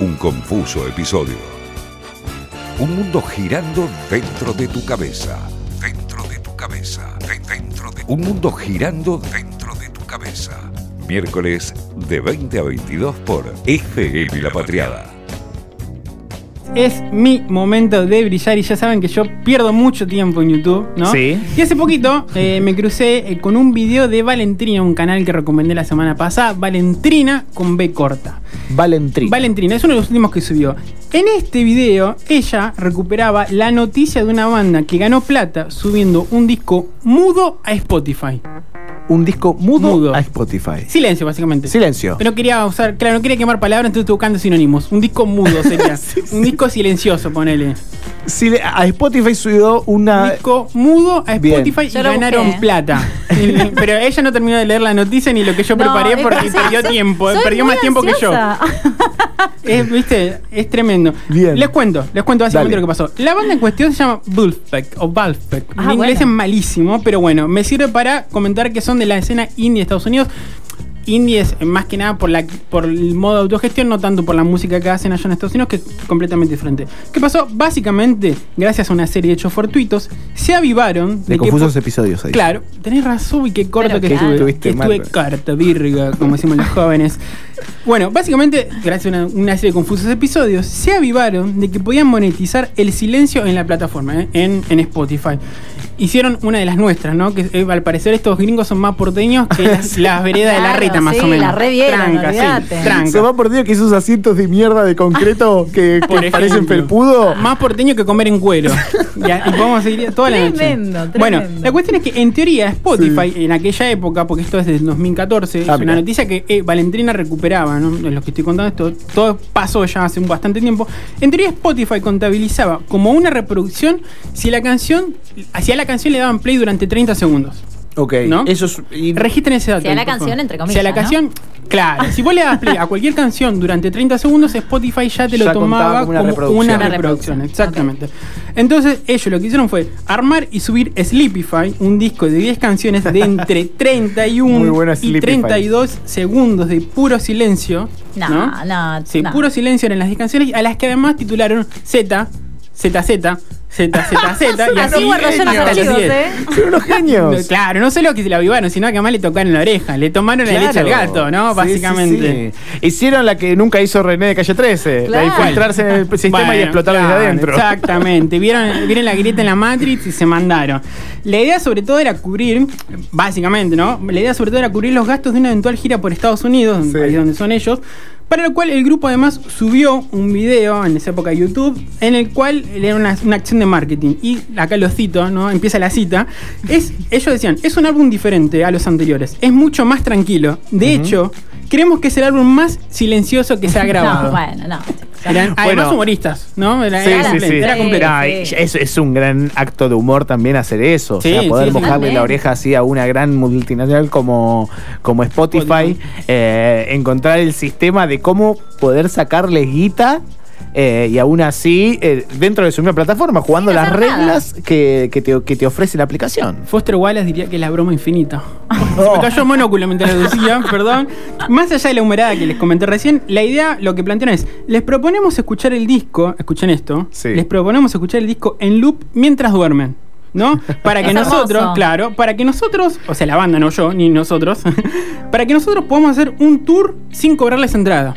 Un confuso episodio. Un mundo girando dentro de tu cabeza. Dentro de tu cabeza. de- Dentro de Un mundo girando dentro de tu cabeza. Miércoles de 20 a 22 por FM La Patriada. Es mi momento de brillar y ya saben que yo pierdo mucho tiempo en YouTube, ¿no? Sí. Y hace poquito eh, me crucé eh, con un video de Valentrina, un canal que recomendé la semana pasada, Valentrina con B corta. Valentrina. Valentrina, es uno de los últimos que subió. En este video, ella recuperaba la noticia de una banda que ganó plata subiendo un disco mudo a Spotify. Un disco mudo, Mudo. a Spotify. Silencio, básicamente. Silencio. Pero quería usar, claro, no quería quemar palabras, entonces estoy buscando sinónimos. Un disco mudo sería. un disco silencioso, ponele. Si le- a Spotify subió Un una. disco mudo a Bien. Spotify Yo y ganaron busqué. plata. Pero ella no terminó de leer la noticia ni lo que yo No, preparé es porque que perdió soy- tiempo. soy perdió más tiempo que yo. Es, ¿Viste? Es tremendo. Bien. Les cuento, les cuento básicamente Dale. lo que pasó. La banda en cuestión se llama Wolfpack o Wolfpack. Ah, Mi inglés bueno. es malísimo, pero bueno, me sirve para comentar que son de la escena indie de Estados Unidos. Indie es más que nada por, la, por el modo de autogestión, no tanto por la música que hacen allá en Estados Unidos, que es completamente diferente. ¿Qué pasó? Básicamente, gracias a una serie de hechos fortuitos, se avivaron De confusos episodios ahí. Claro, tenés razón y qué corto Pero que claro. estuve. Que estuve mal. corto, virga, como decimos los jóvenes. Bueno, básicamente, gracias a una, una serie de confusos episodios, se avivaron de que podían monetizar el silencio en la plataforma, ¿eh? en, en Spotify. Hicieron una de las nuestras, ¿no? Que eh, al parecer estos gringos son más porteños que las, las veredas de la Claro, reta, más sí, o menos. la revieron, Tranca, sí, olvídate. tranca. Se va por Dios que esos asientos de mierda de concreto que, que Por parecen felpudo. Más porteño que comer en cuero. Y podemos seguir toda la noche. Tremendo, Bueno, tremendo. la cuestión es que en teoría Spotify, en aquella época, porque esto es del 2014, es Ah, una noticia que eh, Valentrina recuperaba, ¿no? De lo que estoy contando esto, todo pasó ya hace un bastante tiempo. En teoría Spotify contabilizaba como una reproducción si la canción, hacia la canción le daban play durante 30 segundos. Ok. ¿No? Eso es. y- Registren ese dato. Si a la por favor. canción, entre Si a comillas, la ¿no? canción, claro. Si vos le das play a cualquier canción durante 30 segundos, Spotify ya te lo Ya tomaba contaba como una una reproducción. reproducción. Una reproducción, exactamente. Entonces, ellos lo que hicieron fue armar y subir Sleepify, un disco de 10 canciones de entre Muy 31 buena y Sleepify. 32 segundos de puro silencio. No, No, Sí, no. puro silencio eran las 10 canciones, a las que además titularon Z, ZZ, ZZZ, y así Así guardo yo los hasta las archivos, 10. ¿eh? Son unos genios. Claro, no solo que se la avivaron, sino que además le tocaron la oreja, le tomaron la Claro. leche al gato, ¿no? Sí, Básicamente. sí, sí. Hicieron la que nunca hizo René de Calle 13. Claro. La de infiltrarse en el sistema y explotar claro, desde adentro. Exactamente. Vieron, vieron la grieta en la Matrix y se mandaron. La idea sobre todo era cubrir, básicamente, ¿no? La idea sobre todo era cubrir los gastos de una eventual gira por Estados Unidos, país donde son ellos. Para lo cual el grupo además subió un video en esa época de YouTube en el cual era una, una acción de marketing. Y acá lo cito, ¿no? Empieza la cita. Es, ellos decían, es un álbum diferente a los anteriores. Es mucho más tranquilo. De hecho, creemos que es el álbum más silencioso que se ha grabado. No, bueno, no. Eran además Bueno. humoristas, ¿no? Era, Sí, era sí, sí. era completo. Es, es un gran acto de humor también hacer eso. Sí, o sea, poder sí, sí. mojarle la oreja así a una gran multinacional como, como Spotify. Spotify. eh, encontrar el sistema de cómo poder sacarle guita. Eh, y aún así, eh, dentro de su misma plataforma, jugando Sin las hacer nada. reglas que, que te, que te ofrece la aplicación. Foster Wallace diría que es la broma infinita. Se me cayó el monóculo mientras lo decía, perdón. Más allá de la humerada que les comenté recién, la idea, lo que plantearon es, les proponemos escuchar el disco, escuchen esto, Sí. les proponemos escuchar el disco en loop mientras duermen. ¿No? Para que Es nosotros, hermoso. claro, para que nosotros, o sea, la banda, no yo, ni nosotros, para que nosotros podamos hacer un tour sin cobrarles entrada.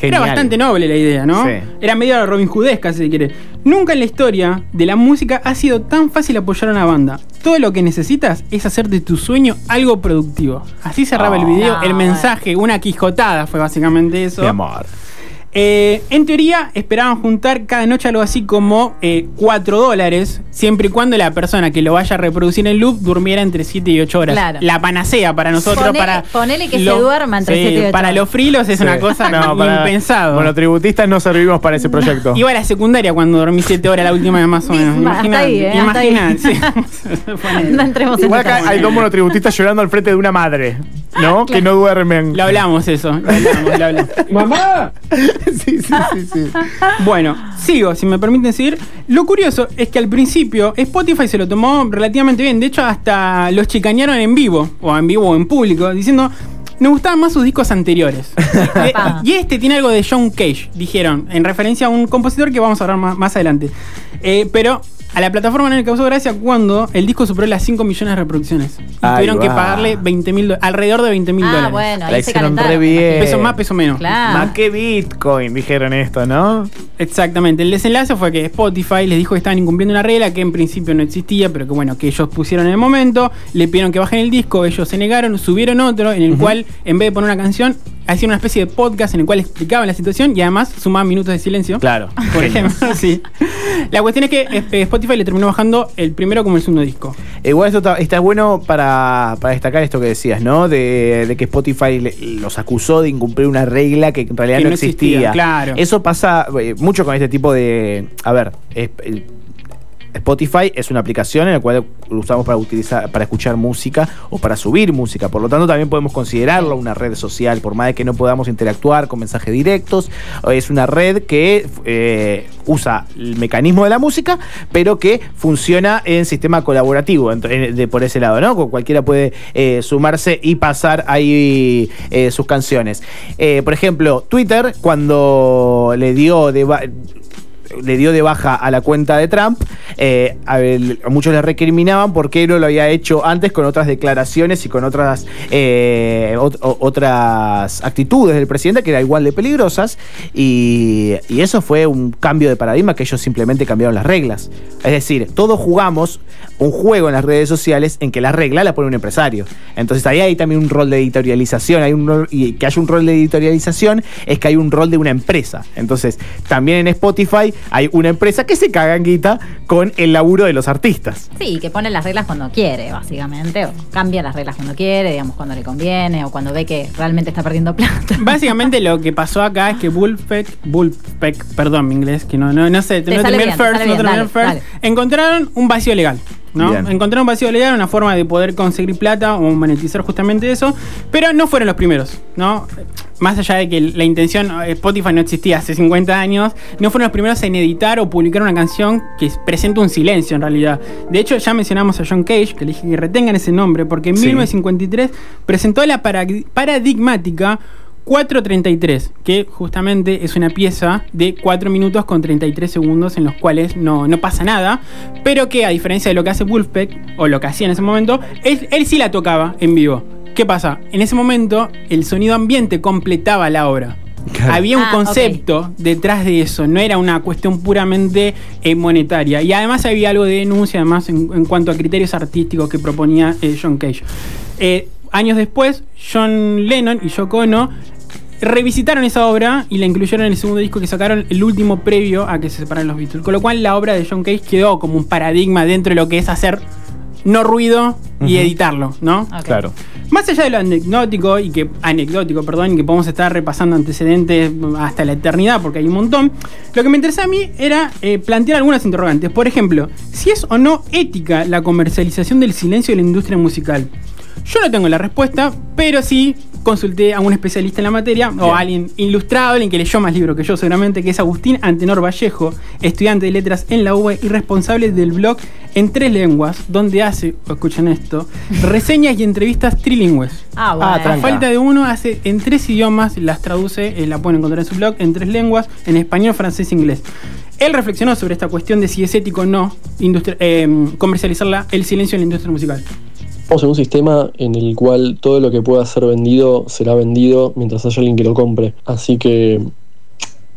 Era bastante noble la idea, ¿no? Sí. Era medio Robin Hoodesca, si se quiere. Nunca en la historia de la música ha sido tan fácil apoyar a una banda. Todo lo que necesitas es hacer de tu sueño algo productivo. Así cerraba el Oh. video, No, el mensaje, una quijotada fue básicamente eso. Mi amor. Eh, en teoría, esperaban juntar cada noche algo así como 4 dólares, siempre y cuando la persona que lo vaya a reproducir en loop durmiera entre 7 y 8 horas. Claro. La panacea para nosotros. Ponele- para ponele que se duerma entre Sí, 7 y 8 Para los frilos es Sí. una cosa No, para- impensado. Bueno, tributistas no servimos para ese proyecto. Iba a la secundaria cuando dormí 7 horas la última vez más o menos. Ahí, ¿eh? Imaginate, sí. No entremos en Igual detalle. acá hay dos monotributistas llorando al frente de una madre, ¿no? Que no duermen. Lo hablamos eso, lo hablamos, lo hablamos. ¡Mamá! sí, sí, sí, sí. Bueno, sigo, si me permiten seguir. Lo curioso es que al principio Spotify se lo tomó relativamente bien. De hecho, hasta los chicañaron en vivo, o en vivo o en público, diciendo. nos gustaban más sus discos anteriores. Eh, y este tiene algo de John Cage, dijeron, en referencia a un compositor que vamos a hablar más, más adelante. Eh, pero a la plataforma no le causó gracia cuando el disco superó las 5 millones de reproducciones. Y Ahí tuvieron que va. pagarle 20 mil alrededor de 20 mil Ah, dólares. bueno, La ahí se hicieron calentaron. re bien. Peso más, peso menos. Claro. Más que Bitcoin, dijeron esto, ¿no? Exactamente. El desenlace fue que Spotify les dijo que estaban incumpliendo una regla que en principio no existía, pero que bueno, que ellos pusieron en el momento. Le pidieron que bajen el disco, ellos se negaron, subieron otro en el cual, en vez de poner una canción, hacían una especie de podcast en el cual explicaban la situación y además sumaban minutos de silencio. Claro. Por ejemplo, sí. La cuestión es que eh, Spotify le terminó bajando el primero como el segundo disco. Igual esto está, está bueno para, para destacar esto que decías, ¿no? De, de que Spotify le- los acusó de incumplir una regla que en realidad Que no existía, existía. claro. Eso pasa eh, mucho con este tipo de. A ver, es- el- Spotify es una aplicación en la cual usamos para utilizar, para escuchar música o para subir música. Por lo tanto, también podemos considerarlo una red social, por más de que no podamos interactuar con mensajes directos. Es una red que eh, usa el mecanismo de la música, pero que funciona en sistema colaborativo, de, por ese lado, ¿no? Cu- Cualquiera puede eh, sumarse y pasar ahí eh, sus canciones. Por ejemplo, Twitter, cuando le dio de le dio de baja a la cuenta de Trump. eh, a, muchos le recriminaban porque no lo había hecho antes con otras declaraciones y con otras, eh, otras actitudes del presidente que eran igual de peligrosas. Y, y eso fue un cambio de paradigma que ellos simplemente cambiaron las reglas. Es decir, todos jugamos un juego en las redes sociales en que la regla la pone un empresario. Entonces ahí hay también un rol de editorialización. Y que haya un rol de editorialización es que hay un rol de una empresa. Entonces, también en Spotify hay una empresa que se caga en guita con el laburo de los artistas. Sí, que pone las reglas cuando quiere, básicamente. O cambia las reglas cuando quiere, digamos, cuando le conviene, o cuando ve que realmente está perdiendo plata. Básicamente lo que pasó acá es que Bullpeck, Bullpeck, perdón mi inglés, que no, no, no sé, Te no terminé bien, el te first, no terminé el dale, first, encontraron un vacío legal. ¿No? Bien. Encontraron un vacío legal, una forma de poder conseguir plata o monetizar justamente eso, pero no fueron los primeros, ¿no? Más allá de que la intención, eh, Spotify no existía hace 50 años, no fueron los primeros en editar o publicar una canción que presenta un silencio en realidad. De hecho, ya mencionamos a John Cage, que le dije que retengan ese nombre, porque en Sí. 1953 presentó la paradigmática 4.33, que justamente es una pieza de 4 minutos con 33 segundos en los cuales no, no pasa nada, pero que a diferencia de lo que hace Wolfpack, o lo que hacía en ese momento, él, él sí la tocaba en vivo. ¿Qué pasa? En ese momento el sonido ambiente completaba la obra. Claro. Había un Ah, concepto detrás de eso, no era una cuestión puramente eh, monetaria. Y además había algo de denuncia, además, en, en cuanto a criterios artísticos que proponía eh, John Cage. Eh, años después, John Lennon y Yoko Ono revisitaron esa obra y la incluyeron en el segundo disco que sacaron, el último previo a que se separaran los Beatles. Con lo cual, la obra de John Cage quedó como un paradigma dentro de lo que es hacer no ruido y editarlo, ¿no? Claro. Más allá de lo anecdótico y que anecdótico, perdón, y que podemos estar repasando antecedentes hasta la eternidad porque hay un montón, lo que me interesa a mí era eh, plantear algunas interrogantes. Por ejemplo, si es o no ética la comercialización del silencio de la industria musical. Yo no tengo la respuesta, pero sí consulté a un especialista en la materia, o a alguien ilustrado, alguien que leyó más libros que yo seguramente, que es Agustín Antenor Vallejo, estudiante de letras en la UBA y responsable del blog En Tres Lenguas, donde hace, escuchen esto, reseñas y entrevistas trilingües. Ah, bueno. Ah, A falta de uno, hace en tres idiomas, las traduce, eh, la pueden encontrar en su blog, en tres lenguas, en español, francés e inglés. Él reflexionó sobre esta cuestión de si es ético o no eh, el silencio en la industria musical. Estamos en un sistema en el cual todo lo que pueda ser vendido será vendido mientras haya alguien que lo compre. Así que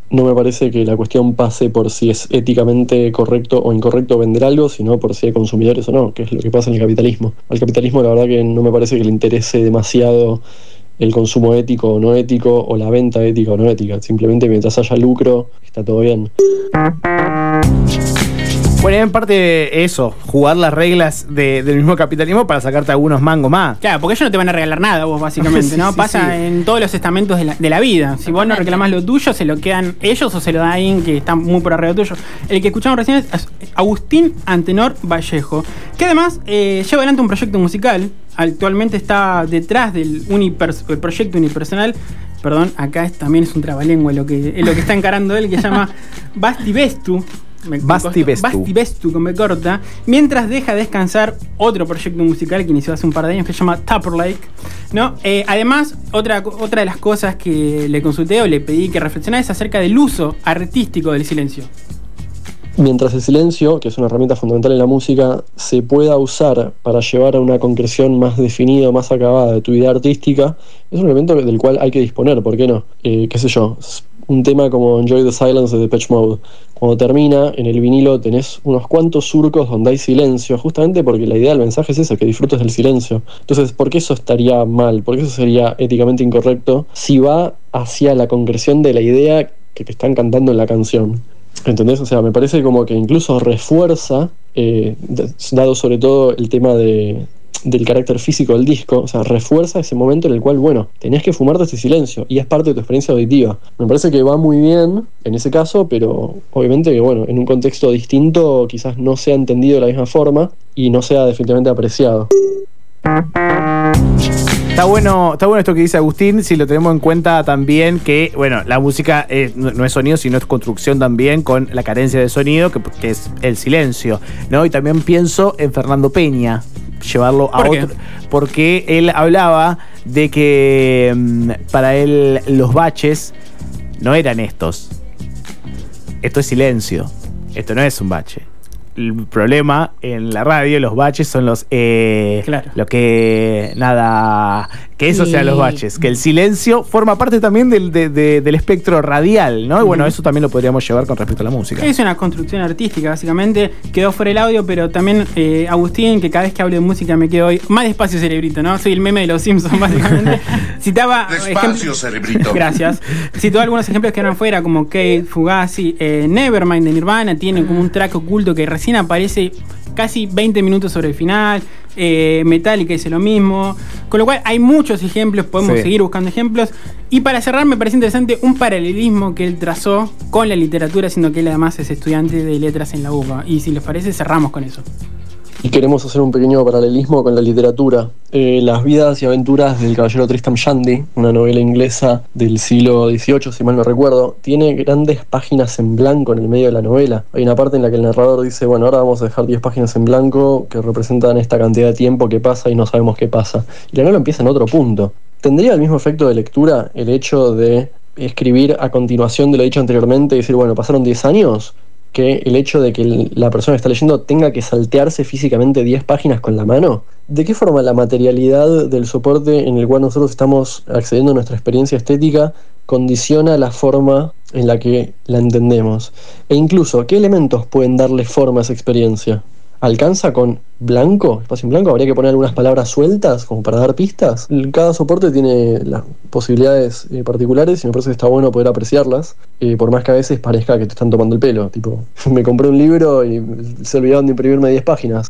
no me parece que la cuestión pase por si es éticamente correcto o incorrecto vender algo, sino por si hay consumidores o no, que es lo que pasa en el capitalismo. Al capitalismo la verdad que no me parece que le interese demasiado el consumo ético o no ético o la venta ética o no ética. Simplemente mientras haya lucro está todo bien. Bueno, en parte eso, jugar las reglas de- del mismo capitalismo para sacarte algunos mangos más. Claro, porque ellos no te van a regalar nada vos, básicamente, Sí, ¿no? sí, Pasa sí. en todos los estamentos de la, de la vida. Si vos no reclamás lo tuyo, se lo quedan ellos o se lo da alguien que está muy por arriba tuyo. El que escuchamos recién es Agustín Antenor Vallejo, que además eh, lleva adelante un proyecto musical. Actualmente está detrás del unipers- el proyecto unipersonal. Perdón, acá es- también es un trabalengua lo que, lo que está encarando él, que se llama Basti Bestu. Me- me Basti Bestu. Basti Bestu, con B corta, mientras deja descansar otro proyecto musical que inició hace un par de años que se llama Tupper Lake. ¿no? Eh, además, otra, otra de las cosas que le consulté o le pedí que reflexionara es acerca del uso artístico del silencio. Mientras el silencio, que es una herramienta fundamental en la música, se pueda usar para llevar a una concreción más definida, más acabada de tu idea artística, es un elemento del cual hay que disponer, ¿por qué no? Eh, qué sé yo, un tema como Enjoy the Silence de Depeche Mode. Cuando termina, en el vinilo tenés unos cuantos surcos donde hay silencio, justamente porque la idea del mensaje es esa, que disfrutes del silencio. Entonces, ¿por qué eso estaría mal? ¿Por qué eso sería éticamente incorrecto si va hacia la concreción de la idea que te están cantando en la canción? ¿Entendés? O sea, me parece como que incluso refuerza, eh, dado sobre todo el tema de, del carácter físico del disco, o sea, refuerza ese momento en el cual, bueno, tenés que fumarte ese silencio y es parte de tu experiencia auditiva. Me parece que va muy bien en ese caso, pero obviamente que, bueno, en un contexto distinto quizás no sea entendido de la misma forma y no sea definitivamente apreciado. Está bueno, está bueno esto que dice Agustín, si lo tenemos en cuenta también que, bueno, la música no, no es sonido, sino es construcción también con la carencia de sonido, que, que es el silencio, ¿no? Y también pienso en Fernando Peña, llevarlo a ¿Por qué? otro. Porque él hablaba de que mm, para él los baches no eran estos. Esto es silencio. Esto no es un bache. El problema en la radio, los baches son los. eh, Claro. Lo que. Nada. Que eso Y- sean los baches. Que el silencio forma parte también del, de- de- del espectro radial, ¿no? Y bueno, eso también lo podríamos llevar con respecto a la música. Es una construcción artística, básicamente. Quedó fuera el audio, pero también eh, Agustín, que cada vez que hablo de música me quedo hoy más despacio cerebrito, ¿no? Soy el meme de los Simpsons, básicamente. Citaba. Despacio, cerebrito. Gracias. Citó algunos ejemplos que eran fuera, como Kate, Fugazi, eh, Nevermind de Nirvana, tiene como un track oculto que recién aparece casi 20 minutos sobre el final. Eh, Metallica dice lo mismo. Con lo cual hay muchos ejemplos, podemos Sí. seguir buscando ejemplos. Y para cerrar, me parece interesante un paralelismo que él trazó con la literatura, siendo que él además es estudiante de letras en la UBA. Y si les parece, cerramos con eso. Y queremos hacer un pequeño paralelismo con la literatura. Eh, Las vidas y aventuras del caballero Tristram Shandy, una novela inglesa del siglo XVIII, si mal no recuerdo, tiene grandes páginas en blanco en el medio de la novela. Hay una parte en la que el narrador dice, bueno, ahora vamos a dejar 10 páginas en blanco que representan esta cantidad de tiempo que pasa y no sabemos qué pasa. Y la novela empieza en otro punto. ¿Tendría el mismo efecto de lectura el hecho de escribir a continuación de lo dicho anteriormente y decir, bueno, pasaron 10 años? Que el hecho de que la persona que está leyendo tenga que saltearse físicamente 10 páginas con la mano? ¿De qué forma la materialidad del soporte en el cual nosotros estamos accediendo a nuestra experiencia estética condiciona la forma en la que la entendemos? E incluso, ¿qué elementos pueden darle forma a esa experiencia? ¿Alcanza con blanco, espacio en blanco? ¿Habría que poner algunas palabras sueltas como para dar pistas? Cada soporte tiene las posibilidades eh, particulares y me parece que está bueno poder apreciarlas, eh, por más que a veces parezca que te están tomando el pelo. Tipo, me compré un libro y se olvidaron de imprimirme 10 páginas.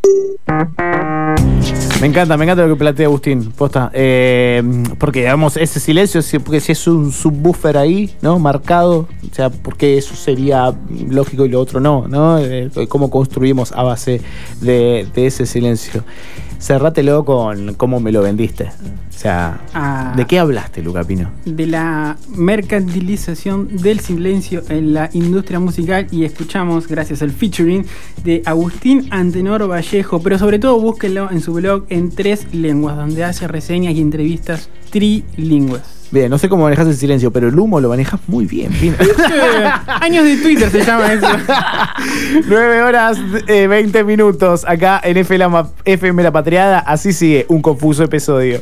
Me encanta, me encanta lo que plantea Agustín. Posta. Eh, porque, digamos, ese silencio, si- porque si es un subwoofer ahí, ¿no? Marcado, o sea, porque eso sería lógico y lo otro no, ¿no? Eh, ¿Cómo construimos a base de, de ese silencio? Cerrátelo con cómo me lo vendiste. O sea, Ah. ¿de qué hablaste, Luca Pino? de la mercantilización del silencio en la industria musical y escuchamos, gracias al featuring, de Agustín Antenor Vallejo, pero sobre todo búsquenlo en su blog en tres lenguas, donde hace reseñas y entrevistas trilingües. Bien, no sé cómo manejas el silencio, pero el humo lo manejas muy bien. Años de Twitter se llama eso. 9 horas eh, 20 minutos acá en FM la Patriada. Así sigue un confuso episodio.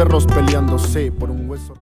Perros peleándose por un hueso.